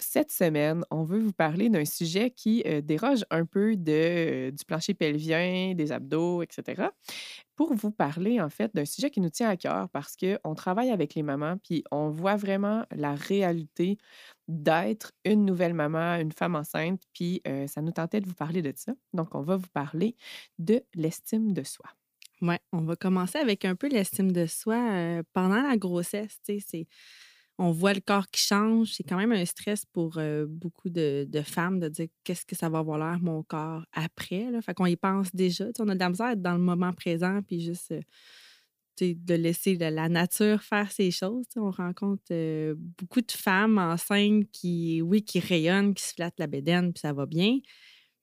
Cette semaine, on veut vous parler d'un sujet qui euh, déroge un peu de, euh, du plancher pelvien, des abdos, etc. Pour vous parler, en fait, d'un sujet qui nous tient à cœur parce qu'on travaille avec les mamans, puis on voit vraiment la réalité d'être une nouvelle maman, une femme enceinte, puis euh, ça nous tentait de vous parler de ça. Donc, on va vous parler de l'estime de soi. Oui, on va commencer avec un peu l'estime de soi pendant la grossesse. C'est on voit le corps qui change. C'est quand même un stress pour beaucoup de, femmes de dire qu'est-ce que ça va avoir l'air, mon corps, après. Là. Fait qu'on y pense déjà. on a de la misère à dans le moment présent puis juste de laisser la, nature faire ses choses. On rencontre beaucoup de femmes enceintes qui, oui, qui rayonnent, qui se flattent la bédaine, puis ça va bien.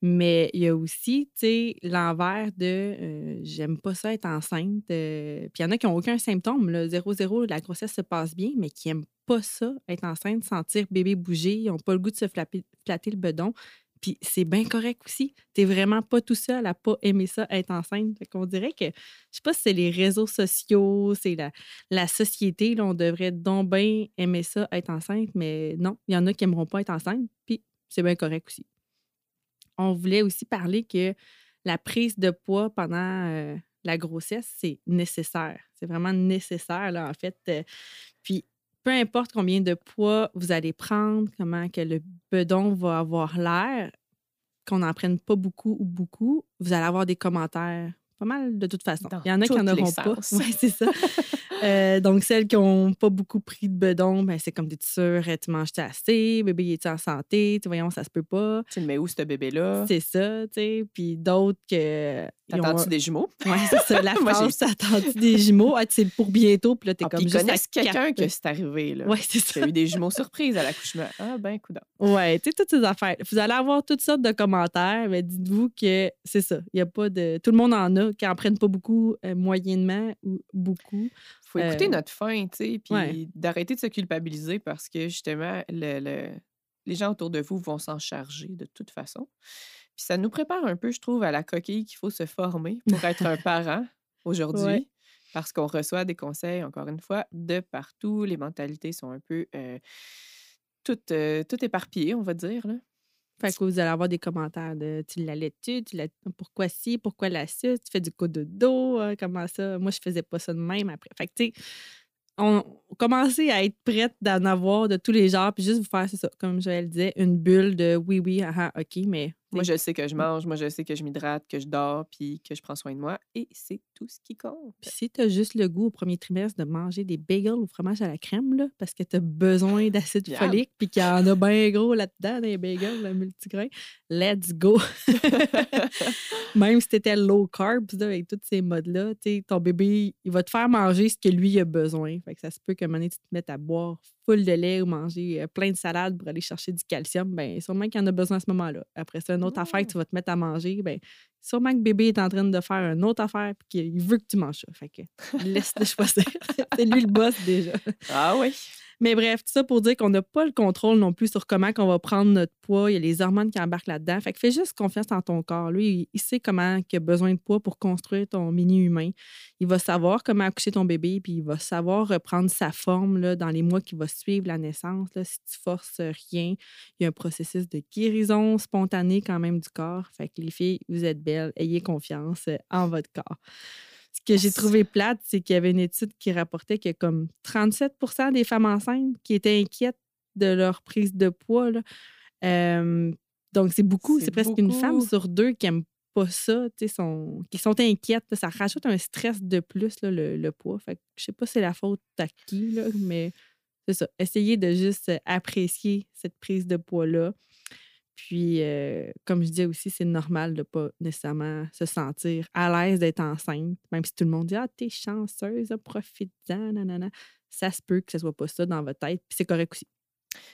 Mais il y a aussi, tu l'envers de j'aime pas ça être enceinte. puis il y en a qui n'ont aucun symptôme. Là, 0-0, la grossesse se passe bien, mais qui n'aiment pas ça, être enceinte, sentir bébé bouger. Ils n'ont pas le goût de se flatter, le bedon. Puis c'est bien correct aussi. Tu n'es vraiment pas tout seul à pas aimer ça, être enceinte. Fait qu'on dirait que, je sais pas si c'est les réseaux sociaux, c'est la, la société, là, on devrait donc bien aimer ça, être enceinte, mais non, il y en a qui n'aimeront pas être enceinte, puis c'est bien correct aussi on voulait aussi parler que la prise de poids pendant la grossesse, c'est nécessaire. C'est vraiment nécessaire, là, en fait. puis, peu importe combien de poids vous allez prendre, comment que le bedon va avoir l'air, qu'on n'en prenne pas beaucoup ou beaucoup, vous allez avoir des commentaires pas mal de toute façon. Il y en a qui n'en auront pas. Oui, c'est ça. Euh, donc, celles qui n'ont pas beaucoup pris de bedon, ben, c'est comme des sûre, tu manges assez, bébé est en santé, tu voyons, ça se peut pas. Tu le mets où ce bébé-là? C'est ça, tu sais. Puis d'autres que. T'attends-tu des jumeaux? Oui, c'est ça. La phrase, t'attends-tu des jumeaux? Ah, c'est pour bientôt, puis là, t'es ah, comme. Ils connaissent quelqu'un que c'est arrivé, là. Oui, c'est ça. Y a eu des jumeaux surprises à l'accouchement. Ah, ben, coudonc. Oui, tu sais, toutes ces affaires. Vous allez avoir toutes sortes de commentaires, mais dites-vous que c'est ça. Il n'y a pas de. Tout le monde en a, qui en prennent pas beaucoup, euh, moyennement ou beaucoup faut écouter euh, notre faim, tu sais, puis d'arrêter de se culpabiliser parce que justement, le, les gens autour de vous vont s'en charger de toute façon. Puis ça nous prépare un peu, je trouve, à la coquille qu'il faut se former pour être un parent aujourd'hui. Parce qu'on reçoit des conseils, encore une fois, de partout. Les mentalités sont un peu euh, toutes, euh, toutes éparpillées, on va dire. Là. Fait que vous allez avoir des commentaires de tu l'allais-tu, tu pourquoi si, pourquoi la tu fais du coup de dos, hein, comment ça? Moi, je faisais pas ça de même après. Fait que tu sais, on commençait à être prête d'en avoir de tous les genres, puis juste vous faire, c'est ça, comme je le disais, une bulle de oui, oui, ah, ah OK, mais moi, je sais que je mange, moi, je sais que je m'hydrate, que je dors, puis que je prends soin de moi. Et c'est tout ce qui compte. Puis si tu as juste le goût au premier trimestre de manger des bagels au fromage à la crème, là, parce que tu as besoin d'acide folique, puis qu'il y en a bien gros là-dedans, des bagels, le multigrain, let's go! Même si tu étais low carb, avec tous ces modes-là, ton bébé, il va te faire manger ce que lui a besoin. Fait que ça se peut qu'à un moment donné, tu te mettes à boire full de lait ou manger euh, plein de salades pour aller chercher du calcium, bien, sûrement qu'il y en a besoin à ce moment-là. Après ça, une autre affaire que mmh. tu vas te mettre à manger, bien, sûrement que bébé est en train de faire une autre affaire et qu'il veut que tu manges ça. Fait que laisse-le choisir. C'est lui le boss déjà. Ah oui. Mais bref, tout ça pour dire qu'on n'a pas le contrôle non plus sur comment on va prendre notre poids. Il y a les hormones qui embarquent là-dedans. Fait que fais juste confiance en ton corps. Lui, il sait comment il a besoin de poids pour construire ton mini-humain. Il va savoir comment accoucher ton bébé, puis il va savoir reprendre sa forme là, dans les mois qui vont suivre la naissance. Là. Si tu forces rien, il y a un processus de guérison spontanée quand même du corps. Fait que les filles, vous êtes belles. Ayez confiance en votre corps. Que j'ai trouvé plate, c'est qu'il y avait une étude qui rapportait que comme 37% des femmes enceintes qui étaient inquiètes de leur prise de poids. donc, c'est beaucoup. C'est presque une femme sur deux qui n'aime pas ça, sont, qui sont inquiètes. Ça rajoute un stress de plus, le, le, poids. Fait que, je sais pas si c'est la faute à qui, mais c'est ça. Essayez de juste apprécier cette prise de poids-là. Puis, euh, comme je disais aussi, c'est normal de ne pas nécessairement se sentir à l'aise d'être enceinte, même si tout le monde dit Ah, t'es chanceuse, profite-en, nanana. Ça se peut que ce soit pas ça dans votre tête, puis c'est correct aussi.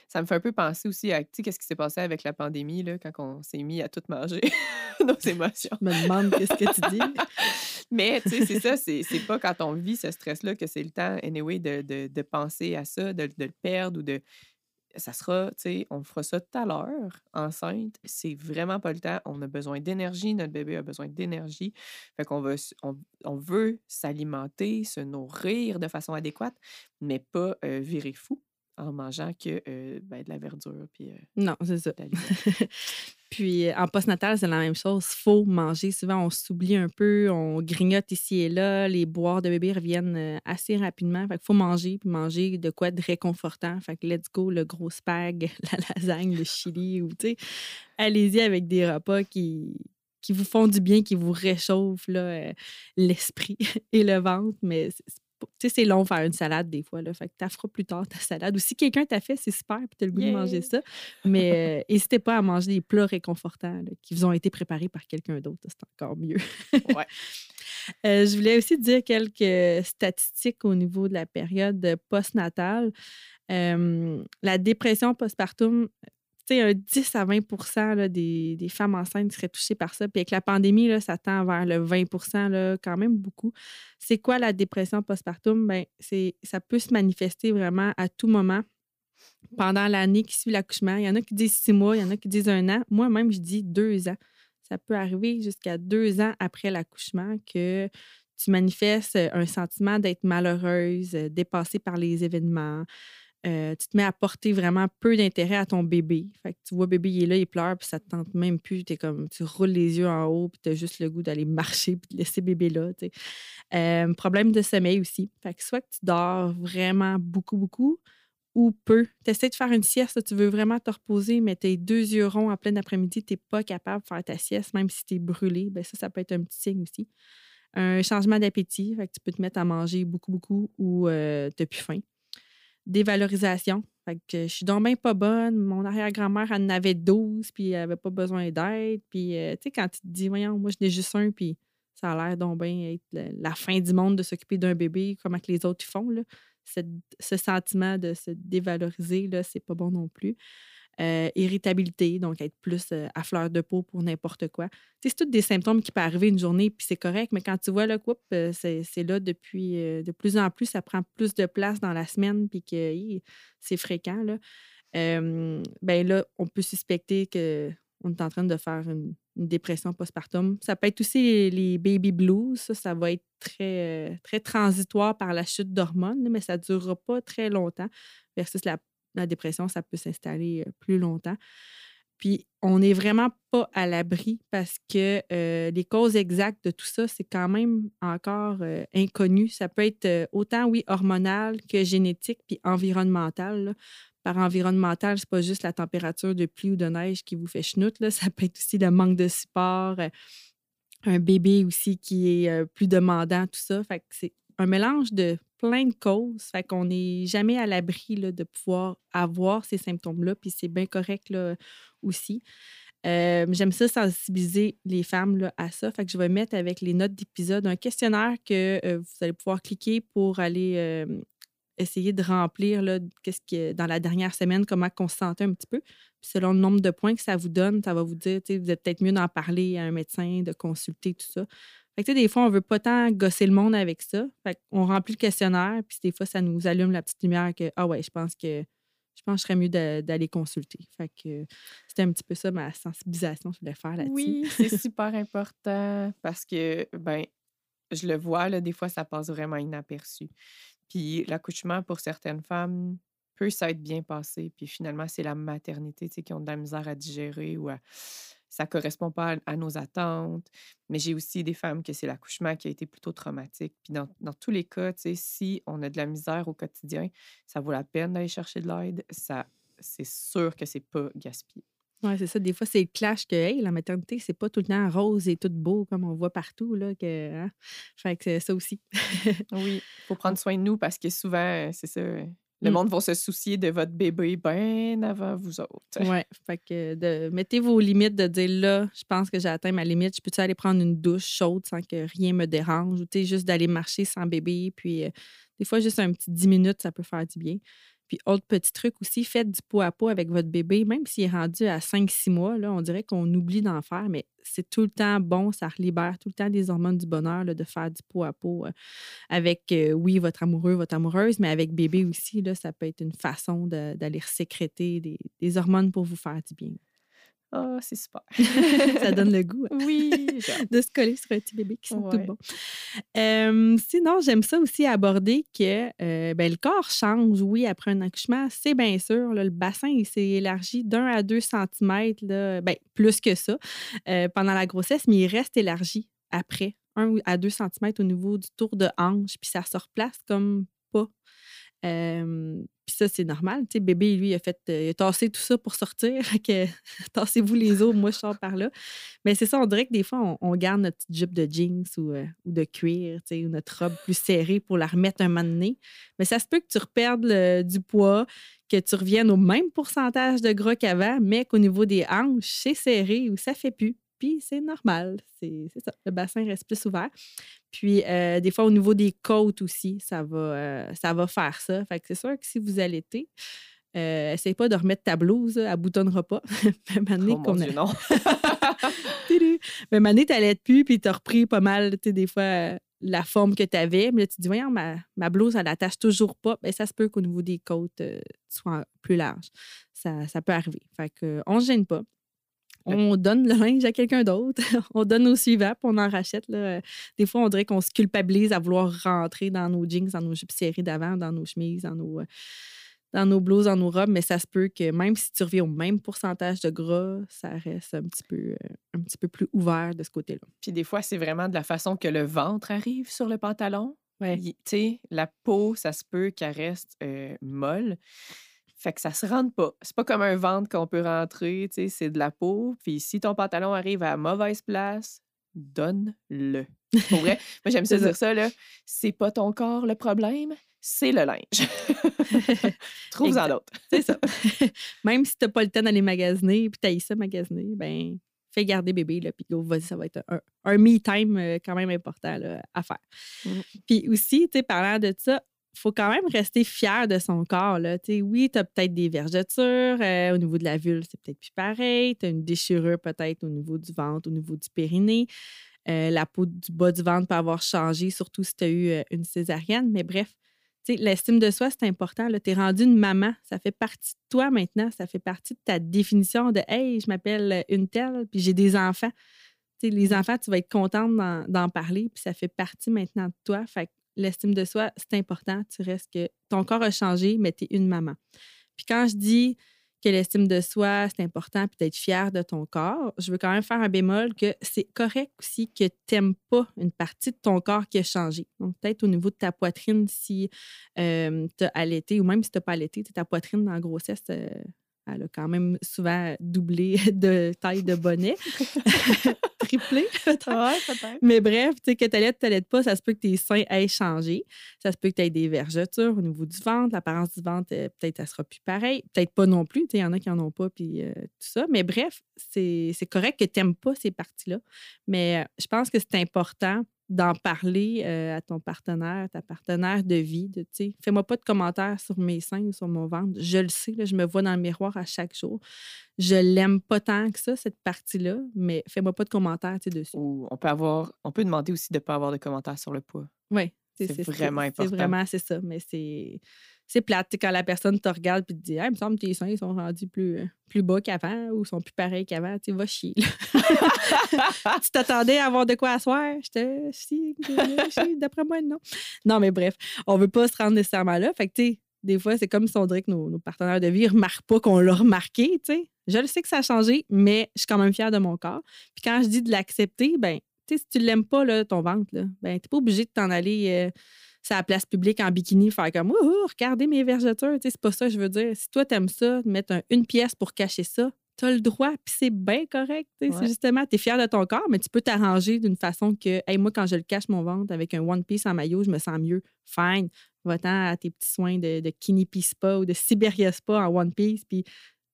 Ça me fait un peu penser aussi à, qu'est-ce qui s'est passé avec la pandémie, là, quand on s'est mis à tout manger, nos émotions. Je me demande qu'est-ce que tu dis. Mais, tu sais, c'est ça, c'est c'est pas quand on vit ce stress-là que c'est le temps, anyway, de, de, de penser à ça, de, de le perdre ou de. Ça sera, tu sais, on fera ça tout à l'heure, enceinte. C'est vraiment pas le temps. On a besoin d'énergie. Notre bébé a besoin d'énergie. Fait qu'on veut, on, on veut s'alimenter, se nourrir de façon adéquate, mais pas euh, virer fou en mangeant que euh, ben, de la verdure. Puis, euh, Non, c'est ça. Puis euh, en postnatal, c'est la même chose. faut manger. Souvent, on s'oublie un peu, on grignote ici et là. Les boires de bébé reviennent euh, assez rapidement. Fait qu'il faut manger, puis manger de quoi de réconfortant. Fait que let's go, le gros spag, la lasagne, le chili, ou tu sais, allez-y avec des repas qui, qui vous font du bien, qui vous réchauffent euh, l'esprit et le ventre. Mais tu sais, c'est long faire une salade des fois. Là, fait que tu feras plus tard ta salade. Ou si quelqu'un t'a fait, c'est super, puis tu as le goût de manger ça. Mais euh, n'hésitez pas à manger des plats réconfortants là, qui vous ont été préparés par quelqu'un d'autre. C'est encore mieux. Ouais. Euh, je voulais aussi dire quelques statistiques au niveau de la période postnatale. Euh, la dépression postpartum, tu sais, un 10 à 20 là, des, des femmes enceintes seraient touchées par ça. Puis avec la pandémie, là, ça tend vers le 20 là, quand même beaucoup. C'est quoi la dépression postpartum? Ben, ça peut se manifester vraiment à tout moment pendant l'année qui suit l'accouchement. Il y en a qui disent six mois, il y en a qui disent un an. Moi-même, je dis deux ans. Ça peut arriver jusqu'à deux ans après l'accouchement que tu manifestes un sentiment d'être malheureuse, dépassée par les événements. Euh, tu te mets à porter vraiment peu d'intérêt à ton bébé. Fait que tu vois, bébé, il est là, il pleure, puis ça te tente même plus. Comme, tu roules les yeux en haut, puis tu as juste le goût d'aller marcher, puis de laisser bébé là. Euh, problème de sommeil aussi. Fait que soit que tu dors vraiment beaucoup, beaucoup, ou peu. Tu essaies de faire une sieste, tu veux vraiment te reposer, mais tes deux yeux ronds en plein après-midi, tu n'es pas capable de faire ta sieste, même si tu es brûlé. Ben ça, ça peut être un petit signe aussi. Un changement d'appétit, tu peux te mettre à manger beaucoup, beaucoup ou euh, tu n'as plus faim. Dévalorisation, fait que je suis donc bien pas bonne. Mon arrière-grand-mère, en avait 12, puis elle avait pas besoin d'aide. Puis, euh, tu sais, quand tu te dis, voyons, moi, je n'ai juste un, puis ça a l'air donc bien être la, fin du monde de s'occuper d'un bébé, comment que les autres font, ce sentiment de se dévaloriser, là, c'est pas bon non plus. Euh, irritabilité, donc être plus euh, à fleur de peau pour n'importe quoi. C'est tous des symptômes qui peuvent arriver une journée, puis c'est correct, mais quand tu vois, là, coupe, c'est c'est là depuis euh, de plus en plus, ça prend plus de place dans la semaine, puis que c'est fréquent, là. Euh, ben là, on peut suspecter qu'on est en train de faire une, dépression postpartum. Ça peut être aussi les, baby blues. Ça, ça va être très, euh, très transitoire par la chute d'hormones, mais ça ne durera pas très longtemps. Versus la, la dépression, ça peut s'installer euh, plus longtemps. Puis, on n'est vraiment pas à l'abri parce que euh, les causes exactes de tout ça, c'est quand même encore euh, inconnu. Ça peut être autant, oui, hormonal que génétique puis environnemental. Par environnemental, c'est pas juste la température de pluie ou de neige qui vous fait chenoute. Ça peut être aussi le manque de support, un bébé aussi qui est plus demandant, tout ça. Fait que c'est un mélange de plein de causes. Fait qu'on n'est jamais à l'abri de pouvoir avoir ces symptômes-là. Puis c'est bien correct là, aussi. J'aime ça sensibiliser les femmes là, à ça. Fait que je vais mettre avec les notes d'épisode un questionnaire que vous allez pouvoir cliquer pour aller essayer de remplir là, qu'est-ce que dans la dernière semaine, comment on se sentait un petit peu. Puis selon le nombre de points que ça vous donne, ça va vous dire, vous êtes peut-être mieux d'en parler à un médecin, de consulter tout ça. Fait que, tu sais, des fois, on veut pas tant gosser le monde avec ça. Fait qu'on remplit le questionnaire, puis des fois, ça nous allume la petite lumière que, ah ouais, je pense que je pense que je serais mieux d'aller consulter. Fait que c'était un petit peu ça ma sensibilisation que je voulais faire là-dessus. Oui, c'est super important parce que, ben, je le vois, là, des fois, ça passe vraiment inaperçu. Puis l'accouchement, pour certaines femmes, peut s'être bien passé. Puis finalement, c'est la maternité, tu sais, qui ont de la misère à digérer ou à... ça correspond pas à, nos attentes. Mais j'ai aussi des femmes que c'est l'accouchement qui a été plutôt traumatique. Puis dans, dans tous les cas, si on a de la misère au quotidien, ça vaut la peine d'aller chercher de l'aide. Ça, c'est sûr que c'est pas gaspillé. Oui, c'est ça. Des fois, c'est le clash que hey, la maternité, c'est pas tout le temps rose et tout beau comme on voit partout. Là, que, hein? Fait que c'est ça aussi. Oui, il faut prendre soin de nous parce que souvent, c'est ça, le Mm. monde va se soucier de votre bébé bien avant vous autres. Oui. Fait que de, mettez vos limites de dire là, je pense que j'ai atteint ma limite. Je peux-tu aller prendre une douche chaude sans que rien me dérange? Ou tu sais, juste d'aller marcher sans bébé. Puis euh, des fois, juste un petit 10 minutes, ça peut faire du bien. Puis, autre petit truc aussi, faites du pot à pot avec votre bébé, même s'il est rendu à 5-6 mois. Là, on dirait qu'on oublie d'en faire, mais c'est tout le temps bon, ça libère tout le temps des hormones du bonheur là, de faire du pot à pot euh, avec, euh, oui, votre amoureux, votre amoureuse, mais avec bébé aussi. Là, ça peut être une façon d'aller sécréter des, des hormones pour vous faire du bien. Oh, c'est super. ça donne le goût. Hein, oui. de se coller sur un petit bébé qui sent tout bon. sinon, j'aime ça aussi aborder que euh, ben, le corps change, oui, après un accouchement. C'est bien sûr. le bassin, il s'est élargi d'un à deux centimètres, ben, plus que ça, euh, pendant la grossesse, mais il reste élargi après, un à deux centimètres au niveau du tour de hanche, puis ça se replace comme pas. Puis ça, c'est normal. Tu sais, bébé, lui, il a fait, euh, il a tassé tout ça pour sortir. que tassez-vous les os, moi, je sors par là. Mais c'est ça, on dirait que des fois, on, garde notre petite jupe de jeans ou, euh, ou de cuir, tu sais, ou notre robe plus serrée pour la remettre un moment donné. Mais ça se peut que tu reperdes du poids, que tu reviennes au même pourcentage de gras qu'avant, mais qu'au niveau des hanches, c'est serré ou ça fait plus. Puis c'est normal. C'est ça. Le bassin reste plus ouvert. Puis, euh, des fois, au niveau des côtes aussi, ça va, euh, ça va faire ça. Fait que c'est sûr que si vous allaitez, euh, essaye pas de remettre ta blouse, elle boutonnera pas. Même oh, mon Dieu, non. Même année, t'allaites plus, puis t'as repris pas mal, tu sais, des fois, la forme que tu avais. Mais là, tu te dis, voyons, ma, ma blouse, elle n'attache toujours pas. Bien, ça se peut qu'au niveau des côtes, soit plus large. Ça, ça peut arriver. Fait que, on se gêne pas on donne le linge à quelqu'un d'autre, on donne au suivant, puis on en rachète. Là. Des fois, on dirait qu'on se culpabilise à vouloir rentrer dans nos jeans, dans nos jupes serrées d'avant, dans nos chemises, dans nos, euh, dans nos blouses, dans nos robes, mais ça se peut que même si tu reviens au même pourcentage de gras, ça reste un petit peu, euh, un petit peu plus ouvert de ce côté-là. Puis des fois, c'est vraiment de la façon que le ventre arrive sur le pantalon. Ouais. Tu sais, la peau, ça se peut qu'elle reste euh, molle. Fait que ça se rentre pas. C'est pas comme un ventre qu'on peut rentrer, tu sais, c'est de la peau. Puis si ton pantalon arrive à mauvaise place, donne-le. Pour vrai, moi j'aime ça dire ça, là. C'est pas ton corps le problème, c'est le linge. Trouve-en d'autres. c'est ça. Même si t'as pas le temps d'aller magasiner, puis t'as ça magasiner, ben fais garder bébé, là, puis vas-y, ça va être un, me-time euh, quand même important à faire. Mmh. Puis aussi, tu sais, parlant de ça, faut quand même rester fier de son corps. Là. oui, tu as peut-être des vergetures. Euh, au niveau de la vulve, c'est peut-être plus pareil. Tu as une déchirure peut-être au niveau du ventre, au niveau du périnée. Euh, la peau du bas du ventre peut avoir changé, surtout si tu as eu euh, une césarienne. Mais bref, l'estime de soi, c'est important. Tu es rendu une maman. Ça fait partie de toi maintenant. Ça fait partie de ta définition de Hey, je m'appelle une telle, puis j'ai des enfants. les enfants, tu vas être contente d'en parler, puis ça fait partie maintenant de toi. Fait l'estime de soi, c'est important. Tu restes que ton corps a changé, mais tu es une maman. Puis quand je dis que l'estime de soi, c'est important, puis d'être fier de ton corps, je veux quand même faire un bémol que c'est correct aussi que tu n'aimes pas une partie de ton corps qui a changé. Donc, peut-être au niveau de ta poitrine, si euh, tu as allaité, ou même si tu n'as pas allaité, ta poitrine dans la grossesse, euh, elle a quand même souvent doublé de taille de bonnet. Triplé, peut-être. Mais bref, tu sais, que tu allaites, tu pas, ça se peut que tes seins aient changé. Ça se peut que tu aies des vergetures au niveau du ventre. L'apparence du ventre, euh, peut-être, elle sera plus pareille. Peut-être pas non plus. Il y en a qui n'en ont pas, puis euh, tout ça. Mais bref, c'est correct que tu n'aimes pas ces parties-là. Mais euh, je pense que c'est important d'en parler euh, à ton partenaire, ta partenaire de vie. De, fais-moi pas de commentaires sur mes seins ou sur mon ventre. Je le sais, je me vois dans le miroir à chaque jour. Je l'aime pas tant que ça, cette partie-là, mais fais-moi pas de commentaires dessus. on peut avoir, on peut demander aussi de ne pas avoir de commentaires sur le poids. Oui. C'est, vraiment important. C'est vraiment, c'est ça, mais c'est c'est plate quand la personne te regarde et te dit il me semble que tes seins sont rendus plus, plus bas qu'avant ou sont plus pareils qu'avant. Tu vas chier. tu t'attendais à avoir de quoi asseoir? J'étais si, d'après moi, non. Non, mais bref, on veut pas se rendre nécessairement là. Fait que, tu sais, des fois, c'est comme si on dirait que nos, partenaires de vie ne remarquent pas qu'on l'a remarqué, tu sais. Je le sais que ça a changé, mais je suis quand même fière de mon corps. Puis quand je dis de l'accepter, ben, tu sais, si tu l'aimes pas, là, ton ventre, là, ben, t'es pas obligé de t'en aller. Euh, à la place publique en bikini, faire comme Ouh, regardez mes vergetures. C'est pas ça que je veux dire. Si toi, t'aimes ça, mettre une pièce pour cacher ça, tu as le droit, puis c'est bien correct. C'est justement, tu es fier de ton corps, mais tu peux t'arranger d'une façon que, hey, moi, quand je le cache mon ventre avec un One Piece en maillot, je me sens mieux. Fine. Va-t'en à tes petits soins de, de Kinipi Spa ou de Siberia Spa en One Piece, puis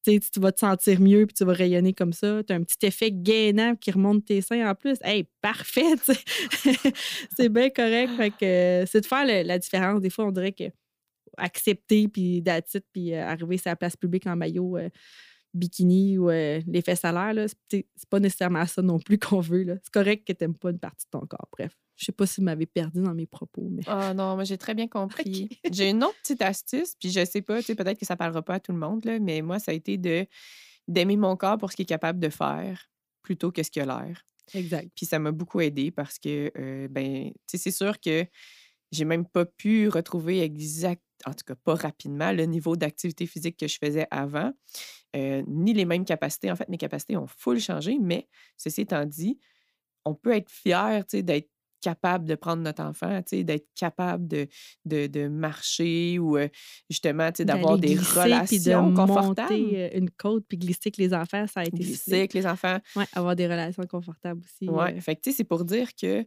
tu vas te sentir mieux puis tu vas rayonner comme ça. Tu as un petit effet gainant qui remonte tes seins en plus. Hey, parfait! c'est bien correct. que, c'est de faire la différence. Des fois, on dirait que accepter, puis d'attitude, puis euh, arriver sur la place publique en maillot euh, bikini ou euh, les fesses à l'air, c'est pas nécessairement ça non plus qu'on veut. C'est correct que tu n'aimes pas une partie de ton corps. Bref, je sais pas si vous m'avez perdu dans mes propos. Mais... Ah non, mais j'ai très bien compris. J'ai une autre petite astuce, puis je sais pas, peut-être que ça parlera pas à tout le monde, là, mais moi, ça a été de d'aimer mon corps pour ce qu'il est capable de faire plutôt que ce qu'il a l'air. Exact. Puis ça m'a beaucoup aidé parce que, euh, ben, c'est sûr que j'ai même pas pu retrouver exact, en tout cas pas rapidement, le niveau d'activité physique que je faisais avant, euh, ni les mêmes capacités. En fait, mes capacités ont full changé, mais ceci étant dit, on peut être fier d'être capable de prendre notre enfant, d'être capable de, de, marcher ou justement d'avoir des relations confortables. Monter une côte puis glisser avec les enfants, ça a été Glisser avec les enfants. Oui, avoir des relations confortables aussi. Oui, fait c'est pour dire que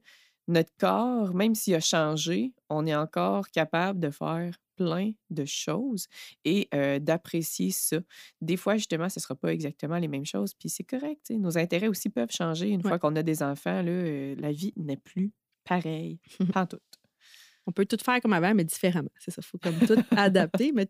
notre corps, même s'il a changé, on est encore capable de faire plein de choses et d'apprécier ça. Des fois, justement, ce ne sera pas exactement les mêmes choses, puis c'est correct. Nos intérêts aussi peuvent changer. Une fois qu'on a des enfants, là, la vie n'est plus pareil, pas tout. On peut tout faire comme avant, mais différemment. C'est ça. Il faut comme tout adapter, mais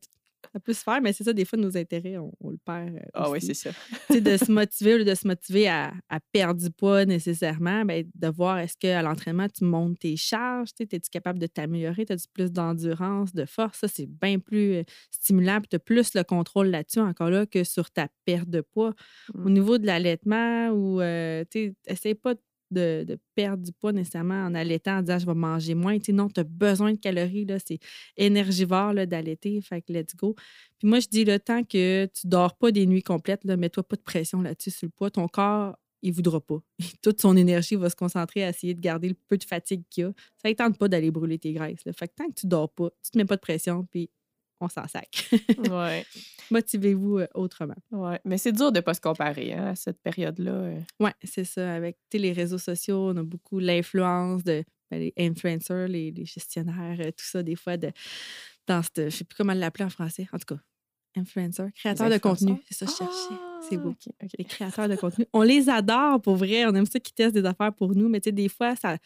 ça peut se faire, mais c'est ça, des fois, nos intérêts, on, le perd. Euh, ah oui, c'est ça. de se motiver ou de se motiver à, perdre du poids nécessairement, ben, de voir est-ce qu'à l'entraînement, tu montes tes charges, es-tu capable de t'améliorer, as-tu plus d'endurance, de force, ça, c'est bien plus euh, stimulant, tu as plus le contrôle là-dessus encore là que sur ta perte de poids. Au mmh. niveau de l'allaitement, ou euh, tu essaie pas de de, perdre du poids nécessairement en allaitant, en disant je vais manger moins. Tu non, tu as besoin de calories, c'est énergivore d'allaiter, fait que let's go. Puis moi, je dis le temps que tu dors pas des nuits complètes, mets-toi pas de pression là-dessus sur le poids. Ton corps, il voudra pas. Toute son énergie va se concentrer à essayer de garder le peu de fatigue qu'il y a. Ça ne tente pas d'aller brûler tes graisses. Là. Fait que tant que tu dors pas, tu te mets pas de pression, puis on s'en sac. ouais. Motivez-vous euh, autrement. Ouais. Mais c'est dur de ne pas se comparer hein, à cette période-là. Euh. Oui, c'est ça. Avec les réseaux sociaux, on a beaucoup l'influence de ben, les influencers, les, gestionnaires, euh, tout ça, des fois, de, dans cette, je ne sais plus comment l'appeler en français. En tout cas, influencers, créateurs de contenu. C'est ça, je cherchais. c'est beau. Ah, les créateurs de contenu. On les adore pour vrai. On aime ça qu'ils testent des affaires pour nous. Mais tu sais, des fois, ça,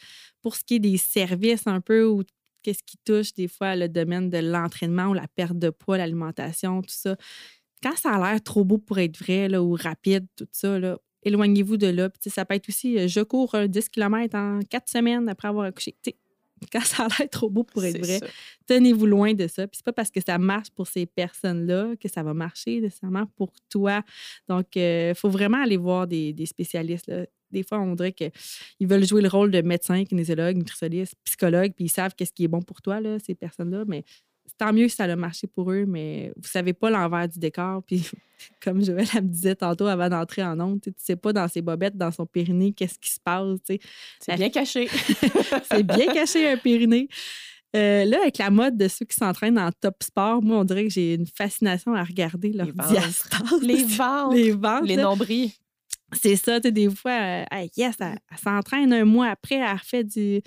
pour ce qui est des services un peu ou qu'est-ce qui touche des fois le domaine de l'entraînement ou la perte de poids, l'alimentation, tout ça. Quand ça a l'air trop beau pour être vrai là, ou rapide, tout ça, éloignez-vous de là. ça peut être aussi, euh, je cours 10 km en quatre semaines après avoir accouché. quand ça a l'air trop beau pour être vrai, tenez-vous loin de ça. Puis c'est pas parce que ça marche pour ces personnes-là que ça va marcher nécessairement pour toi. Donc, il euh, faut vraiment aller voir des, des spécialistes. Là des fois, on dirait qu'ils veulent jouer le rôle de médecin, kinésiologue, nutritionniste, psychologue, puis ils savent qu'est-ce qui est bon pour toi, là, ces personnes-là. Mais tant mieux si ça a marché pour eux, mais vous savez pas l'envers du décor. Puis, comme Joël me disait tantôt avant d'entrer en onde, tu sais pas dans ses bobettes, dans son périnée, qu'est-ce qui se passe. C'est bien caché. c'est bien caché, un périnée. Euh, là, avec la mode de ceux qui s'entraînent en top sport, moi, on dirait que j'ai une fascination à regarder leur diastase. Les ventres. Les ventres. Les nombrils. C'est ça, tu des fois, euh, yes, elle, s'entraîne un mois après, elle refait du,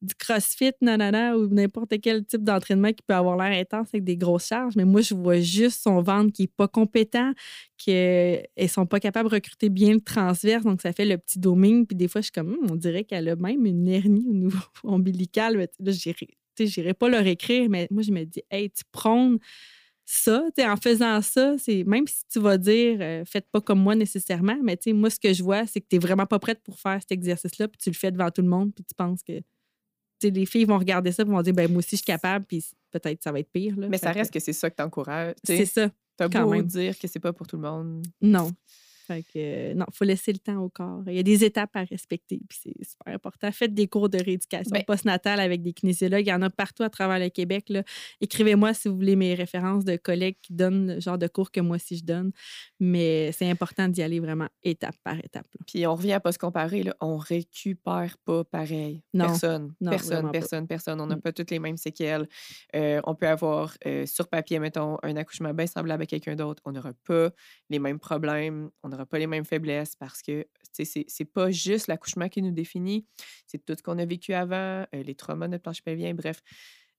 du crossfit, nanana, ou n'importe quel type d'entraînement qui peut avoir l'air intense avec des grosses charges. Mais moi, je vois juste son ventre qui n'est pas compétent, qu'elles ne sont pas capables de recruter bien le transverse, donc ça fait le petit doming. Puis des fois, je suis comme, hmm, on dirait qu'elle a même une hernie au niveau ombilical. Là, j'irai pas leur écrire, mais moi, je me dis, hey, tu prônes ça, en faisant ça, c'est même si tu vas dire euh, faites pas comme moi nécessairement, mais moi, ce que je vois, c'est que tu n'es vraiment pas prête pour faire cet exercice-là, puis tu le fais devant tout le monde, puis tu penses que les filles vont regarder ça et vont dire ben moi aussi je suis capable, puis peut-être ça va être pire. mais ça reste que, c'est ça que tu encourages. C'est ça. Tu as beau même. dire que c'est pas pour tout le monde. Non. Fait que, euh, non, il faut laisser le temps au corps. Il y a des étapes à respecter, puis c'est super important. Faites des cours de rééducation ben postnatale avec des kinésiologues. Il y en a partout à travers le Québec. Écrivez-moi si vous voulez mes références de collègues qui donnent le genre de cours que moi aussi je donne. Mais c'est important d'y aller vraiment étape par étape. Puis on revient à pas se comparer. Là. On récupère pas pareil. Non, personne. personne, personne, personne. On n'a mm. pas toutes les mêmes séquelles. Euh, on peut avoir euh, sur papier, mettons, un accouchement bien semblable à quelqu'un d'autre. On n'aura pas les mêmes problèmes. On n'aura pas les mêmes faiblesses parce que c'est pas juste l'accouchement qui nous définit, c'est tout ce qu'on a vécu avant, euh, les traumas de notre planche pelvien, bref.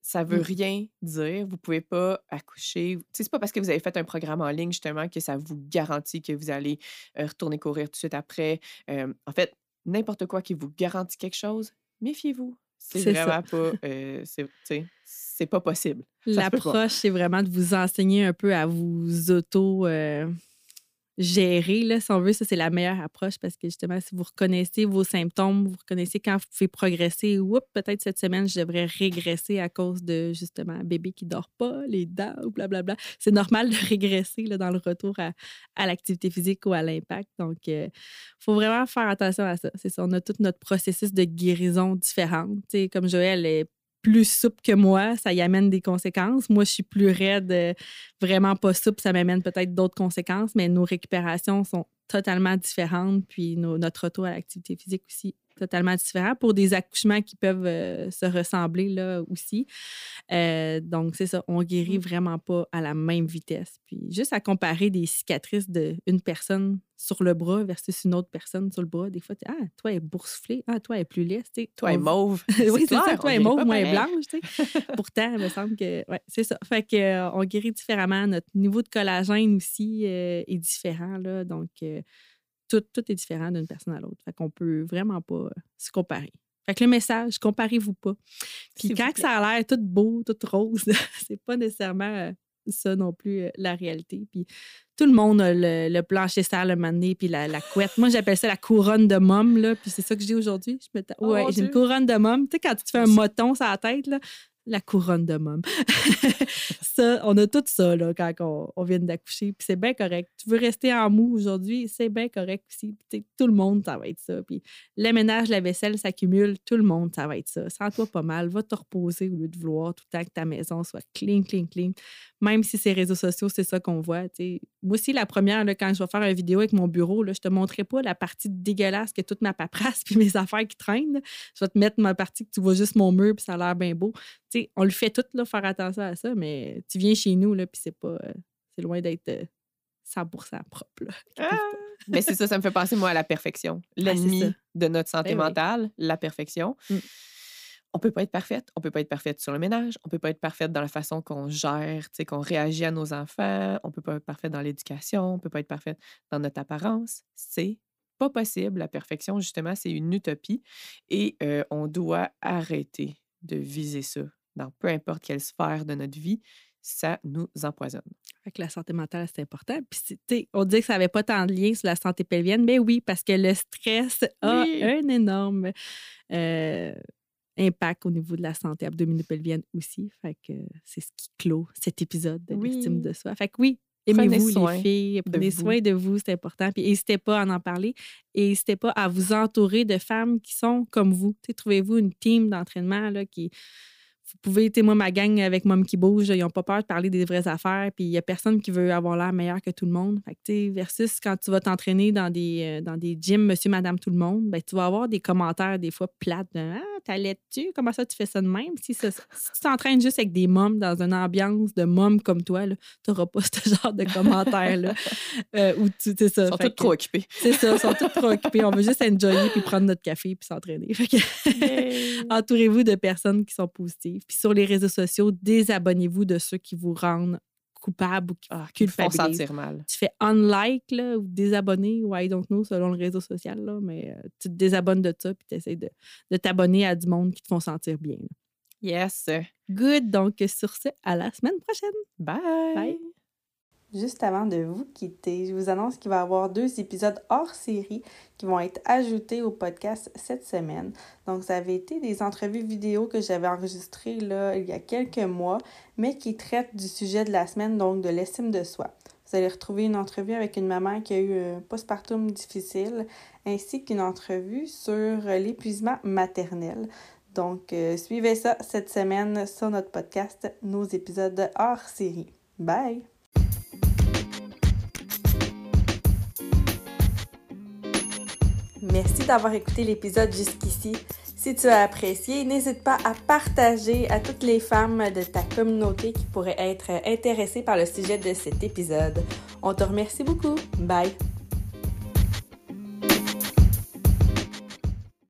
Ça veut mmh. rien dire. Vous pouvez pas accoucher. C'est pas parce que vous avez fait un programme en ligne, justement, que ça vous garantit que vous allez euh, retourner courir tout de suite après. en fait, n'importe quoi qui vous garantit quelque chose, méfiez-vous C'est vraiment ça. pas, euh, c'est, pas possible. L'approche, c'est vraiment de vous enseigner un peu à vous auto euh, gérer, là, si on veut. Ça, c'est la meilleure approche parce que justement, si vous reconnaissez vos symptômes, vous reconnaissez quand vous pouvez progresser, oups, peut-être cette semaine, je devrais régresser à cause de justement bébé qui dort pas, les dents ou blablabla. C'est normal de régresser là, dans le retour à, à l'activité physique ou à l'impact. Donc, il faut vraiment faire attention à ça. C'est ça, on a tout notre processus de guérison différent. Tu sais, comme Joël est plus souple que moi, ça y amène des conséquences. Moi, je suis plus raide, euh, vraiment pas souple, ça m'amène peut-être d'autres conséquences, mais nos récupérations sont totalement différentes, puis notre retour à l'activité physique aussi totalement différent pour des accouchements qui peuvent euh, se ressembler là aussi. Euh, donc, c'est ça, on guérit vraiment pas à la même vitesse. Puis juste à comparer des cicatrices d'une personne sur le bras versus une autre personne sur le bras, des fois, tu ah, toi, elle est boursouflée, ah, toi, elle est plus lisse. tu sais. Toi, elle est mauve. oui, c'est ça. Toi, elle est mauve, moi, elle est blanche. tu sais. Pourtant, il me semble que. Ouais, c'est ça. Fait que, euh, on guérit différemment. Notre niveau de collagène aussi est différent. Là, donc, tout, tout est différent d'une personne à l'autre. Fait qu'on peut vraiment pas euh, se comparer. Fait que le message, comparez-vous pas. Puis quand que ça a l'air tout beau, tout rose, c'est pas nécessairement euh, ça non plus euh, la réalité. Puis tout le monde a le, le plancher sale, le mané, puis la, la couette. Moi, j'appelle ça la couronne de môme, là. Puis c'est ça que j'ai aujourd'hui. Je me ta- Oh, ouais, j'ai une couronne de môme. Tu sais, quand tu te fais un moton sur la tête, là, la couronne de môme. ça, on a tout ça, là, quand on, on vient d'accoucher. Puis c'est bien correct. Tu veux rester en mou aujourd'hui, c'est bien correct aussi. Tout le monde, ça va être ça. Puis le ménage, la vaisselle s'accumule, tout le monde, ça va être ça. Sens-toi pas mal, va te reposer au lieu de vouloir tout le temps que ta maison soit clean, clean, clean. Même si ces réseaux sociaux, c'est ça qu'on voit. Moi aussi, la première, là, quand je vais faire une vidéo avec mon bureau, là, je te montrerai pas la partie dégueulasse que toute ma paperasse puis mes affaires qui traînent. Je vais te mettre ma partie que tu vois juste mon mur puis ça a l'air bien beau. Sais, on le fait tout, là, faire attention à ça, mais tu viens chez nous, là, puis c'est pas... euh, c'est loin d'être euh, 100% propre. là. Ah! Mais c'est ça, ça me fait penser, moi, à la perfection. L'ennemi de notre santé Ben oui. mentale, la perfection. Mm. On peut pas être parfaite. On peut pas être parfaite sur le ménage. On peut pas être parfaite dans la façon qu'on gère, tu sais, qu'on réagit à nos enfants. On peut pas être parfaite dans l'éducation. On peut pas être parfaite dans notre apparence. C'est pas possible. La perfection, justement, c'est une utopie. Et euh, on doit arrêter de viser ça dans peu importe quelle sphère de notre vie. Ça nous empoisonne. Fait que la santé mentale, c'est important. Puis, on dit que ça n'avait pas tant de lien sur la santé pelvienne, mais oui, parce que le stress a Oui. un énorme euh, impact au niveau de la santé abdominopelvienne aussi. Fait que c'est ce qui clôt cet épisode de Oui. l'estime de soi. Fait que oui, aimez-vous les filles, de prenez vous. soin de vous, c'est important. Puis n'hésitez pas à en parler et n'hésitez pas à vous entourer de femmes qui sont comme vous. Trouvez-vous une team d'entraînement qui vous pouvez, tu moi, ma gang avec Mom qui bouge, ils n'ont pas peur de parler des vraies affaires, puis il n'y a personne qui veut avoir l'air meilleur que tout le monde. Fait que, versus quand tu vas t'entraîner dans des, euh, dans des gyms, monsieur, madame, tout le monde, ben, tu vas avoir des commentaires des fois plates de Ah, t'allais-tu? Comment ça, tu fais ça de même? Si, ça- si tu t'entraînes juste avec des mômes dans une ambiance de mômes comme toi, tu n'auras pas ce genre de commentaires-là. Euh, où tu, c'est ça. Ils sont tous trop occupés. C'est ça, ils sont tous trop occupés. On veut juste enjoyer puis prendre notre café puis s'entraîner. Entourez-vous de personnes qui sont positives. Puis sur les réseaux sociaux, désabonnez-vous de ceux qui vous rendent coupable ou qui Ah, qui font sentir mal. Tu fais unlike là, ou désabonner ou I don't know selon le réseau social, là, mais euh, tu te désabonnes de ça puis tu essaies de, de t'abonner à du monde qui te font sentir bien. là. Yes. Good. Donc, sur ce, à la semaine prochaine. Bye. Bye. Juste avant de vous quitter, je vous annonce qu'il va y avoir deux épisodes hors série qui vont être ajoutés au podcast cette semaine. Donc, ça avait été des entrevues vidéo que j'avais enregistrées là, il y a quelques mois, mais qui traitent du sujet de la semaine, donc de l'estime de soi. Vous allez retrouver une entrevue avec une maman qui a eu un postpartum difficile, ainsi qu'une entrevue sur l'épuisement maternel. Donc, euh, suivez ça cette semaine sur notre podcast, nos épisodes hors série. Bye! Merci d'avoir écouté l'épisode jusqu'ici. Si tu as apprécié, n'hésite pas à partager à toutes les femmes de ta communauté qui pourraient être intéressées par le sujet de cet épisode. On te remercie beaucoup. Bye!